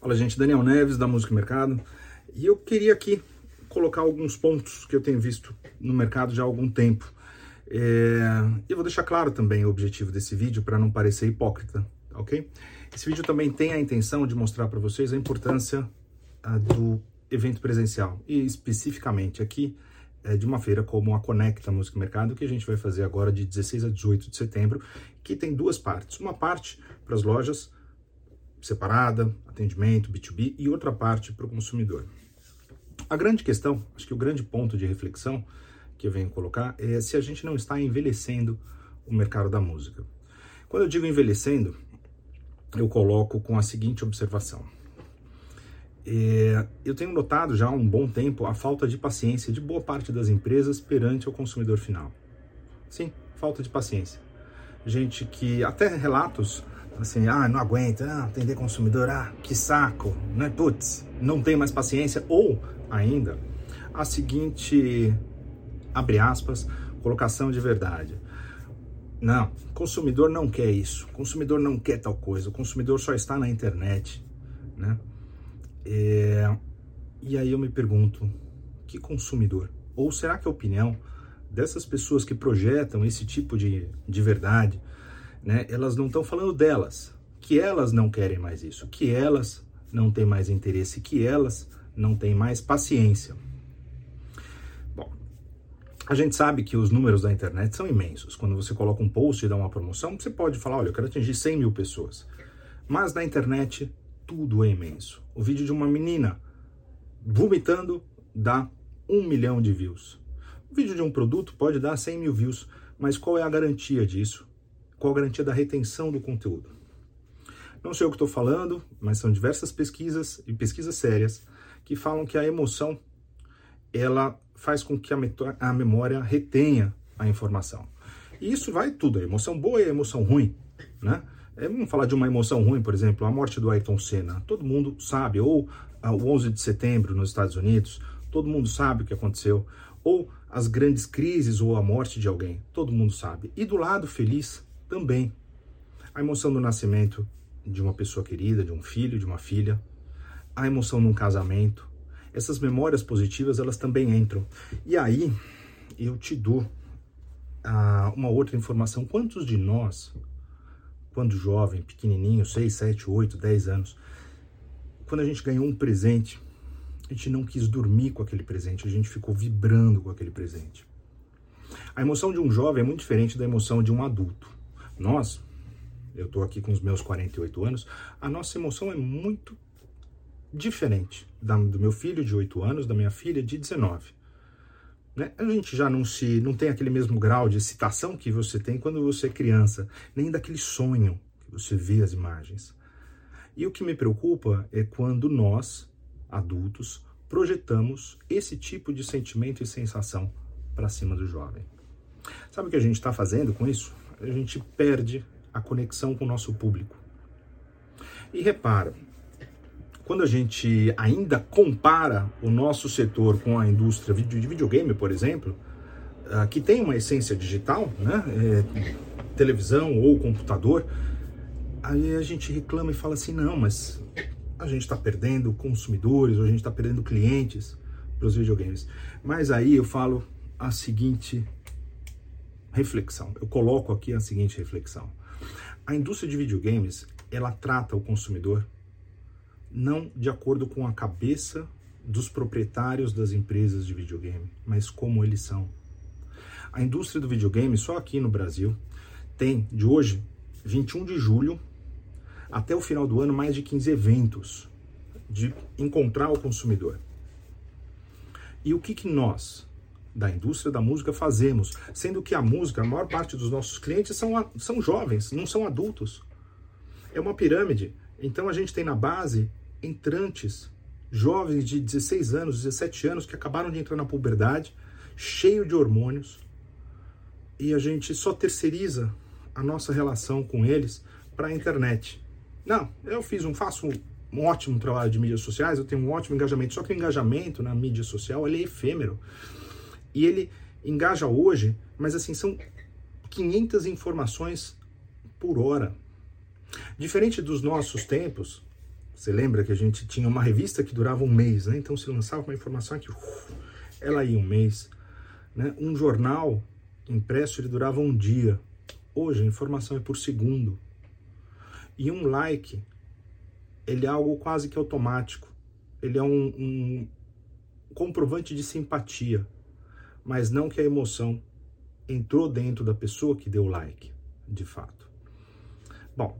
Fala gente, Daniel Neves da Música e Mercado e eu queria aqui colocar alguns pontos que eu tenho visto no mercado já há algum tempo. É... Eu vou deixar claro também o objetivo desse vídeo para não parecer hipócrita, ok? Esse vídeo também tem a intenção de mostrar para vocês a importância a, do evento presencial e especificamente aqui é, de uma feira como a Conecta Música e Mercado que a gente vai fazer agora de 16 a 18 de setembro, que tem duas partes. Uma parte para as lojas separada, atendimento, B2B, e outra parte para o consumidor. A grande questão, acho que o grande ponto de reflexão que eu venho colocar é se a gente não está envelhecendo o mercado da música. Quando eu digo envelhecendo, eu coloco com a seguinte observação. É, eu tenho notado já há um bom tempo a falta de paciência de boa parte das empresas perante o consumidor final. Sim, falta de paciência. Gente que, até relatos assim, ah, não aguenta, ah, atender consumidor, ah, que saco, né? Putz, não tem mais paciência. Ou ainda, a seguinte, abre aspas, colocação de verdade. Não, consumidor não quer isso, consumidor não quer tal coisa, o consumidor só está na internet, né? É, e aí eu me pergunto, que consumidor? Ou será que a opinião dessas pessoas que projetam esse tipo de, de verdade, né, elas não estão falando delas, que elas não querem mais isso, que elas não têm mais interesse, que elas não têm mais paciência. Bom, a gente sabe que os números da internet são imensos. Quando você coloca um post e dá uma promoção, você pode falar, olha, eu quero atingir 100 mil pessoas. Mas na internet, tudo é imenso. O vídeo de uma menina vomitando dá um milhão de views. O vídeo de um produto pode dar 100 mil views, mas qual é a garantia disso? Qual a garantia da retenção do conteúdo? Não sei o que estou falando, mas são diversas pesquisas e pesquisas sérias que falam que a emoção ela faz com que a, a memória retenha a informação. E isso vai tudo, a emoção boa e a emoção ruim, né? É, vamos falar de uma emoção ruim, por exemplo, a morte do Ayrton Senna. Todo mundo sabe, ou ah, o 11 de setembro nos Estados Unidos, todo mundo sabe o que aconteceu. Ou as grandes crises ou a morte de alguém, todo mundo sabe. E do lado feliz, também. A emoção do nascimento de uma pessoa querida, de um filho, de uma filha, a emoção num casamento, essas memórias positivas elas também entram. E aí eu te dou ah, uma outra informação. Quantos de nós, quando jovem, pequenininho, 6, 7, 8, 10 anos, quando a gente ganhou um presente, a gente não quis dormir com aquele presente, a gente ficou vibrando com aquele presente. A emoção de um jovem é muito diferente da emoção de um adulto. Nós, eu estou aqui com os meus 48 anos, a nossa emoção é muito diferente da, do meu filho de 8 anos, da minha filha de 19. Né? A gente já não se não tem aquele mesmo grau de excitação que você tem quando você é criança, nem daquele sonho que você vê as imagens. E o que me preocupa é quando nós, adultos, projetamos esse tipo de sentimento e sensação para cima do jovem. Sabe o que a gente está fazendo com isso? A gente perde a conexão com o nosso público. E repara, quando a gente ainda compara o nosso setor com a indústria de videogame, por exemplo, ah, que tem uma essência digital, né? É, televisão ou computador, aí a gente reclama e fala assim, não, mas a gente está perdendo consumidores, a gente está perdendo clientes para os videogames. Mas aí eu falo a seguinte reflexão. Eu coloco aqui a seguinte reflexão. A indústria de videogames, ela trata o consumidor não de acordo com a cabeça dos proprietários das empresas de videogame, mas como eles são. A indústria do videogame, só aqui no Brasil, tem de hoje, 21 de julho, até o final do ano, mais de 15 eventos de encontrar o consumidor. E o que, que nós, da indústria da música fazemos, sendo que a música, a maior parte dos nossos clientes são, são jovens, não são adultos. É uma pirâmide. Então a gente tem na base entrantes, jovens de 16 anos, 17 anos, que acabaram de entrar na puberdade, cheio de hormônios, e a gente só terceiriza a nossa relação com eles para a internet. Não, eu fiz um, faço um ótimo trabalho de mídias sociais, eu tenho um ótimo engajamento, só que o engajamento na mídia social ele é efêmero. E ele engaja hoje, mas assim, são 500 informações por hora. Diferente dos nossos tempos, Você lembra que a gente tinha uma revista que durava um mês, né? Então se lançava uma informação que uf, ela ia um mês. Né? Um jornal impresso ele durava um dia. Hoje a informação é por segundo. E um like, ele é algo quase que automático. Ele é um, um comprovante de simpatia, mas não que a emoção entrou dentro da pessoa que deu like, de fato. Bom,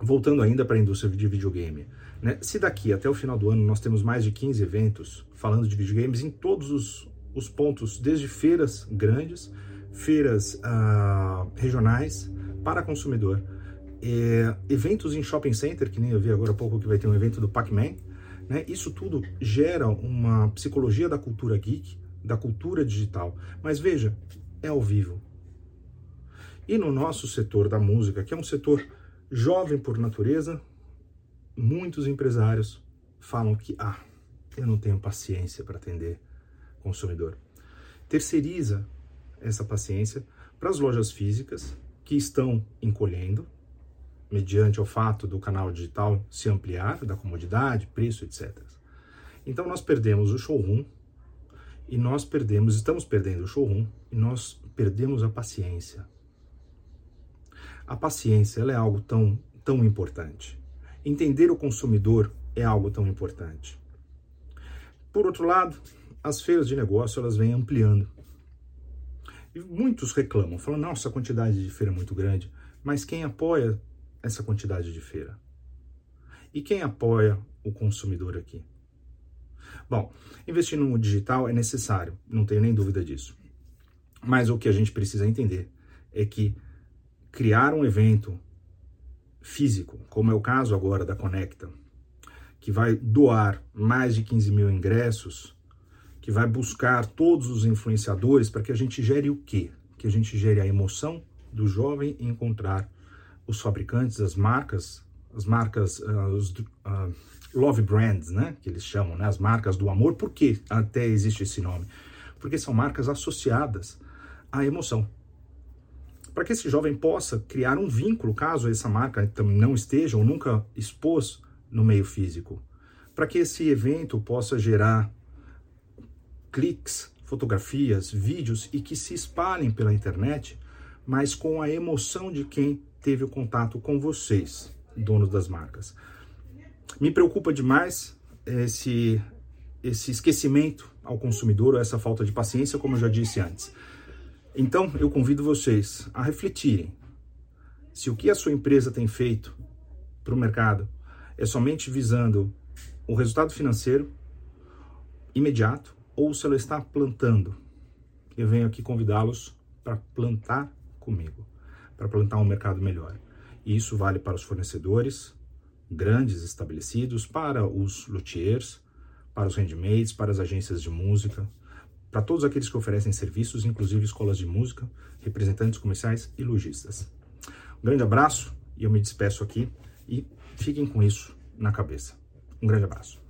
voltando ainda para a indústria de videogame. Né? Se daqui até o final do ano nós temos mais de 15 eventos falando de videogames em todos os, os pontos, desde feiras grandes, feiras uh, regionais para consumidor, é, eventos em shopping center, que nem eu vi agora há pouco que vai ter um evento do Pac-Man, né? isso tudo gera uma psicologia da cultura geek, da cultura digital. Mas veja, é ao vivo. E no nosso setor da música, que é um setor jovem por natureza, muitos empresários falam que, ah, eu não tenho paciência para atender consumidor. Terceiriza essa paciência para as lojas físicas que estão encolhendo, mediante o fato do canal digital se ampliar, da comodidade, preço, etc. Então nós perdemos o showroom e nós perdemos, estamos perdendo o showroom e nós perdemos a paciência. A paciência ela é algo tão, tão importante. Entender o consumidor é algo tão importante. Por outro lado, as feiras de negócio elas vêm ampliando. E muitos reclamam, falam: nossa, a quantidade de feira é muito grande. Mas quem apoia essa quantidade de feira? E quem apoia o consumidor aqui? Bom, investir no digital é necessário, não tenho nem dúvida disso. Mas o que a gente precisa entender é que criar um evento físico, como é o caso agora da Conecta, que vai doar mais de 15 mil ingressos, que vai buscar todos os influenciadores para que a gente gere o quê? Que a gente gere a emoção do jovem encontrar os fabricantes, as marcas, as marcas, uh, os uh, love brands, né? Que eles chamam, né? As marcas do amor. Por que até existe esse nome? Porque são marcas associadas à emoção. Para que esse jovem possa criar um vínculo, caso essa marca não esteja ou nunca expôs no meio físico. Para que esse evento possa gerar cliques, fotografias, vídeos e que se espalhem pela internet, mas com a emoção de quem teve o contato com vocês, donos das marcas. Me preocupa demais esse, esse esquecimento ao consumidor, essa falta de paciência, como eu já disse antes. Então, eu convido vocês a refletirem se o que a sua empresa tem feito para o mercado é somente visando o resultado financeiro imediato ou se ela está plantando. Eu venho aqui convidá-los para plantar comigo, para plantar um mercado melhor. Isso vale para os fornecedores, grandes estabelecidos, para os luthiers, para os handmaids, para as agências de música, para todos aqueles que oferecem serviços, inclusive escolas de música, representantes comerciais e lojistas. Um grande abraço e eu me despeço aqui e fiquem com isso na cabeça. Um grande abraço.